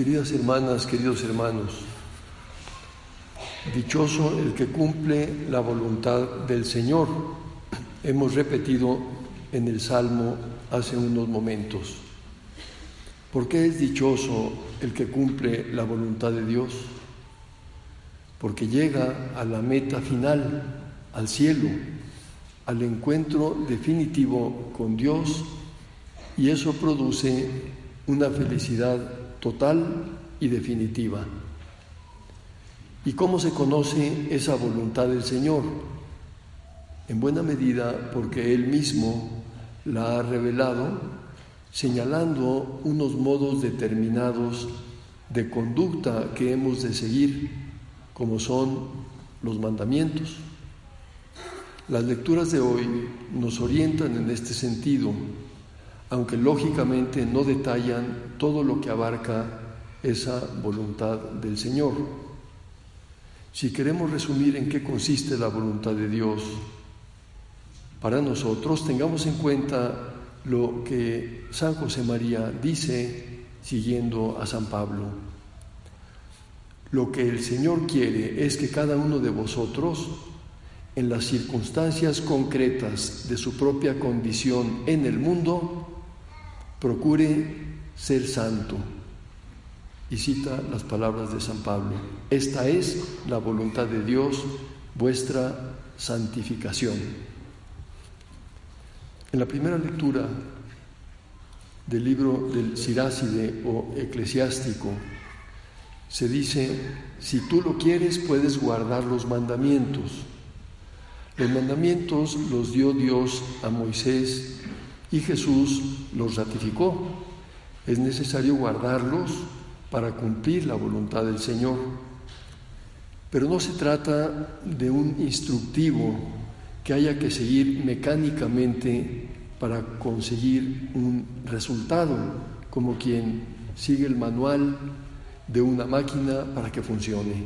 Queridas hermanas, queridos hermanos, dichoso el que cumple la voluntad del Señor. Hemos repetido en el Salmo hace unos momentos. ¿Por qué es dichoso el que cumple la voluntad de Dios? Porque llega a la meta final, al cielo, al encuentro definitivo con Dios y eso produce una felicidad total y definitiva. ¿Y cómo se conoce esa voluntad del Señor? En buena medida porque Él mismo la ha revelado, señalando unos modos determinados de conducta que hemos de seguir, como son los mandamientos. Las lecturas de hoy nos orientan en este sentido, aunque lógicamente no detallan todo lo que abarca esa voluntad del Señor. Si queremos resumir en qué consiste la voluntad de Dios para nosotros, tengamos en cuenta lo que San José María dice siguiendo a San Pablo. Lo que el Señor quiere es que cada uno de vosotros, en las circunstancias concretas de su propia condición en el mundo, procure ser santo. Y cita las palabras de San Pablo. Esta es la voluntad de Dios, vuestra santificación. En la primera lectura del libro del Siráside o eclesiástico, se dice, si tú lo quieres puedes guardar los mandamientos. Los mandamientos los dio Dios a Moisés y Jesús los ratificó. Es necesario guardarlos para cumplir la voluntad del Señor. Pero no se trata de un instructivo que haya que seguir mecánicamente para conseguir un resultado, como quien sigue el manual de una máquina para que funcione.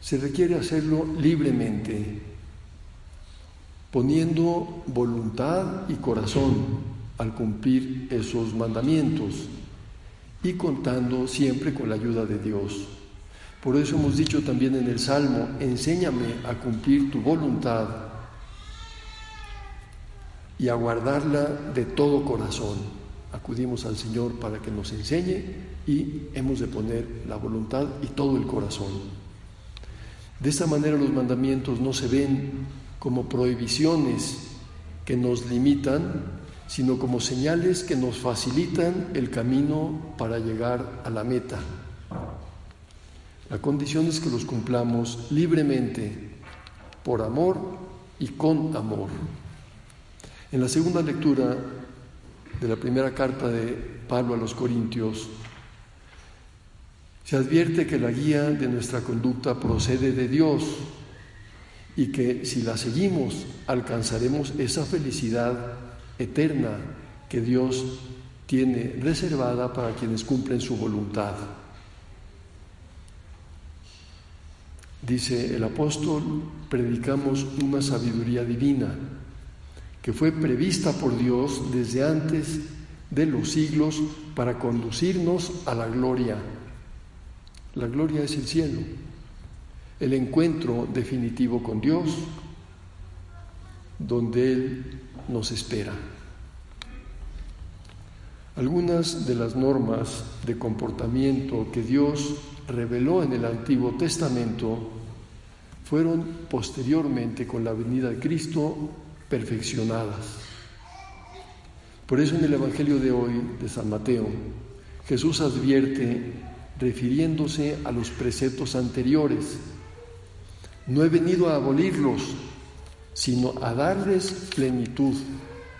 Se requiere hacerlo libremente, poniendo voluntad y corazón al cumplir esos mandamientos y contando siempre con la ayuda de Dios. Por eso hemos dicho también en el Salmo, enséñame a cumplir tu voluntad y a guardarla de todo corazón. Acudimos al Señor para que nos enseñe y hemos de poner la voluntad y todo el corazón. De esta manera los mandamientos no se ven como prohibiciones que nos limitan, sino como señales que nos facilitan el camino para llegar a la meta. La condición es que los cumplamos libremente, por amor y con amor. En la segunda lectura de la primera carta de Pablo a los Corintios, se advierte que la guía de nuestra conducta procede de Dios y que si la seguimos alcanzaremos esa felicidad eterna que Dios tiene reservada para quienes cumplen su voluntad. Dice el apóstol, predicamos una sabiduría divina que fue prevista por Dios desde antes de los siglos para conducirnos a la gloria. La gloria es el cielo el encuentro definitivo con Dios, donde Él nos espera. Algunas de las normas de comportamiento que Dios reveló en el Antiguo Testamento fueron posteriormente con la venida de Cristo perfeccionadas. Por eso en el Evangelio de hoy de San Mateo, Jesús advierte refiriéndose a los preceptos anteriores no he venido a abolirlos, sino a darles plenitud,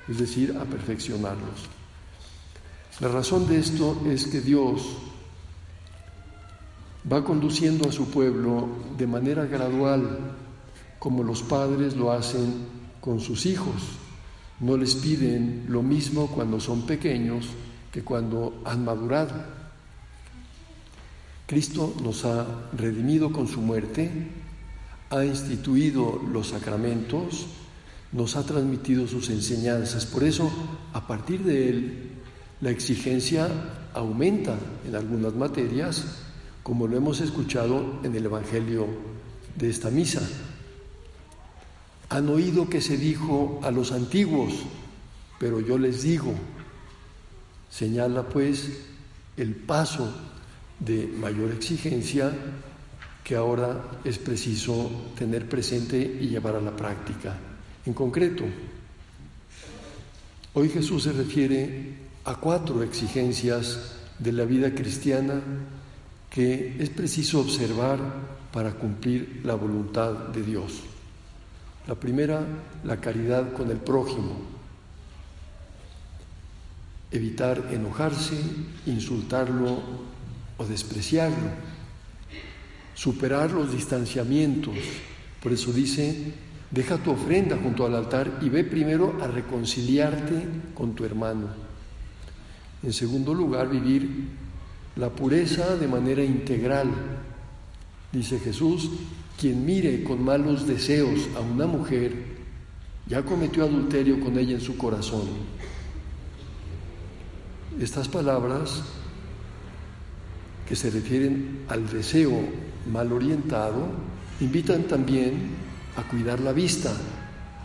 es decir, a perfeccionarlos. La razón de esto es que Dios va conduciendo a su pueblo de manera gradual, como los padres lo hacen con sus hijos. No les piden lo mismo cuando son pequeños que cuando han madurado. Cristo nos ha redimido con su muerte ha instituido los sacramentos, nos ha transmitido sus enseñanzas. Por eso, a partir de Él, la exigencia aumenta en algunas materias, como lo hemos escuchado en el Evangelio de esta misa. Han oído que se dijo a los antiguos, pero yo les digo, señala pues el paso de mayor exigencia que ahora es preciso tener presente y llevar a la práctica. En concreto, hoy Jesús se refiere a cuatro exigencias de la vida cristiana que es preciso observar para cumplir la voluntad de Dios. La primera, la caridad con el prójimo. Evitar enojarse, insultarlo o despreciarlo superar los distanciamientos. Por eso dice, deja tu ofrenda junto al altar y ve primero a reconciliarte con tu hermano. En segundo lugar, vivir la pureza de manera integral. Dice Jesús, quien mire con malos deseos a una mujer, ya cometió adulterio con ella en su corazón. Estas palabras que se refieren al deseo mal orientado, invitan también a cuidar la vista,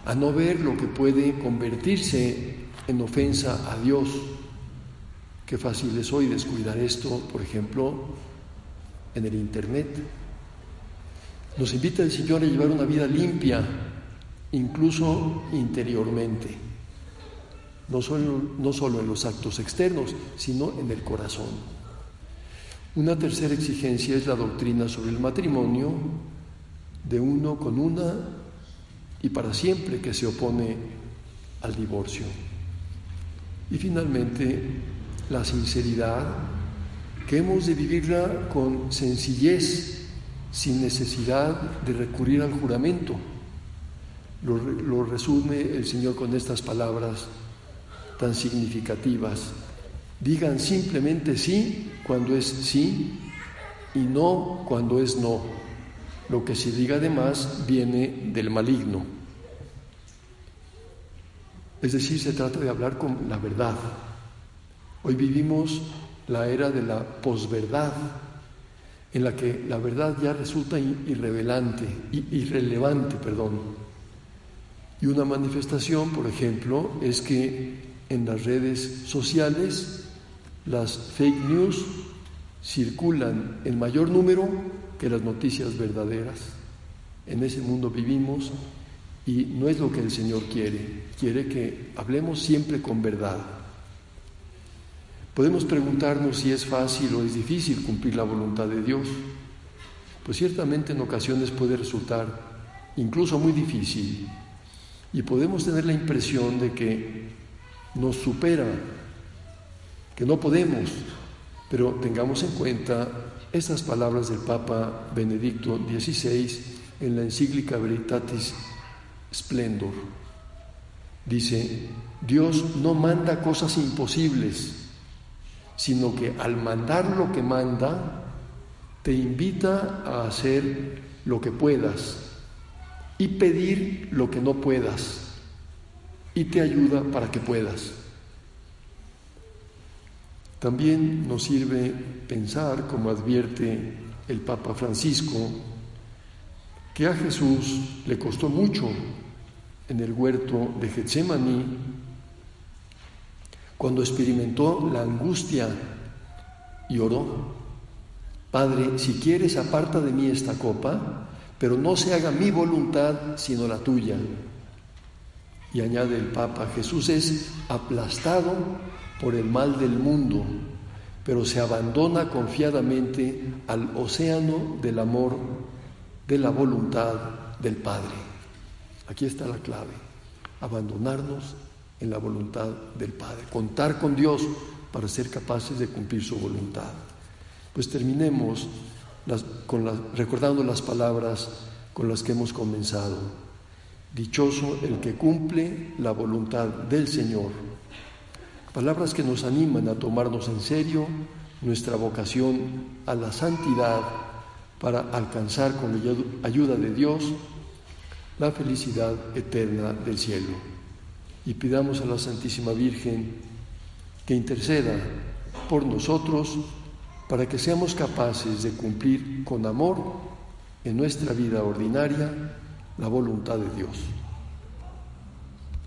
a no ver lo que puede convertirse en ofensa a Dios. Qué fácil es hoy descuidar esto, por ejemplo, en el Internet. Nos invita el Señor a llevar una vida limpia, incluso interiormente, no solo, no solo en los actos externos, sino en el corazón. Una tercera exigencia es la doctrina sobre el matrimonio de uno con una y para siempre que se opone al divorcio. Y finalmente, la sinceridad, que hemos de vivirla con sencillez, sin necesidad de recurrir al juramento. Lo, lo resume el Señor con estas palabras tan significativas. Digan simplemente sí cuando es sí y no cuando es no. Lo que se diga además viene del maligno. Es decir, se trata de hablar con la verdad. Hoy vivimos la era de la posverdad, en la que la verdad ya resulta irrevelante, irrelevante, perdón. Y una manifestación, por ejemplo, es que en las redes sociales las fake news circulan en mayor número que las noticias verdaderas. En ese mundo vivimos y no es lo que el Señor quiere. Quiere que hablemos siempre con verdad. Podemos preguntarnos si es fácil o es difícil cumplir la voluntad de Dios. Pues ciertamente en ocasiones puede resultar incluso muy difícil y podemos tener la impresión de que nos supera que no podemos, pero tengamos en cuenta estas palabras del Papa Benedicto XVI en la encíclica Veritatis Splendor. Dice, Dios no manda cosas imposibles, sino que al mandar lo que manda, te invita a hacer lo que puedas y pedir lo que no puedas y te ayuda para que puedas. También nos sirve pensar, como advierte el Papa Francisco, que a Jesús le costó mucho en el huerto de Getsemaní cuando experimentó la angustia y oró, Padre, si quieres aparta de mí esta copa, pero no se haga mi voluntad sino la tuya. Y añade el Papa, Jesús es aplastado por el mal del mundo, pero se abandona confiadamente al océano del amor, de la voluntad del Padre. Aquí está la clave, abandonarnos en la voluntad del Padre, contar con Dios para ser capaces de cumplir su voluntad. Pues terminemos con recordando las palabras con las que hemos comenzado. Dichoso el que cumple la voluntad del Señor Palabras que nos animan a tomarnos en serio nuestra vocación a la santidad para alcanzar con la ayuda de Dios la felicidad eterna del cielo. Y pidamos a la Santísima Virgen que interceda por nosotros para que seamos capaces de cumplir con amor en nuestra vida ordinaria la voluntad de Dios.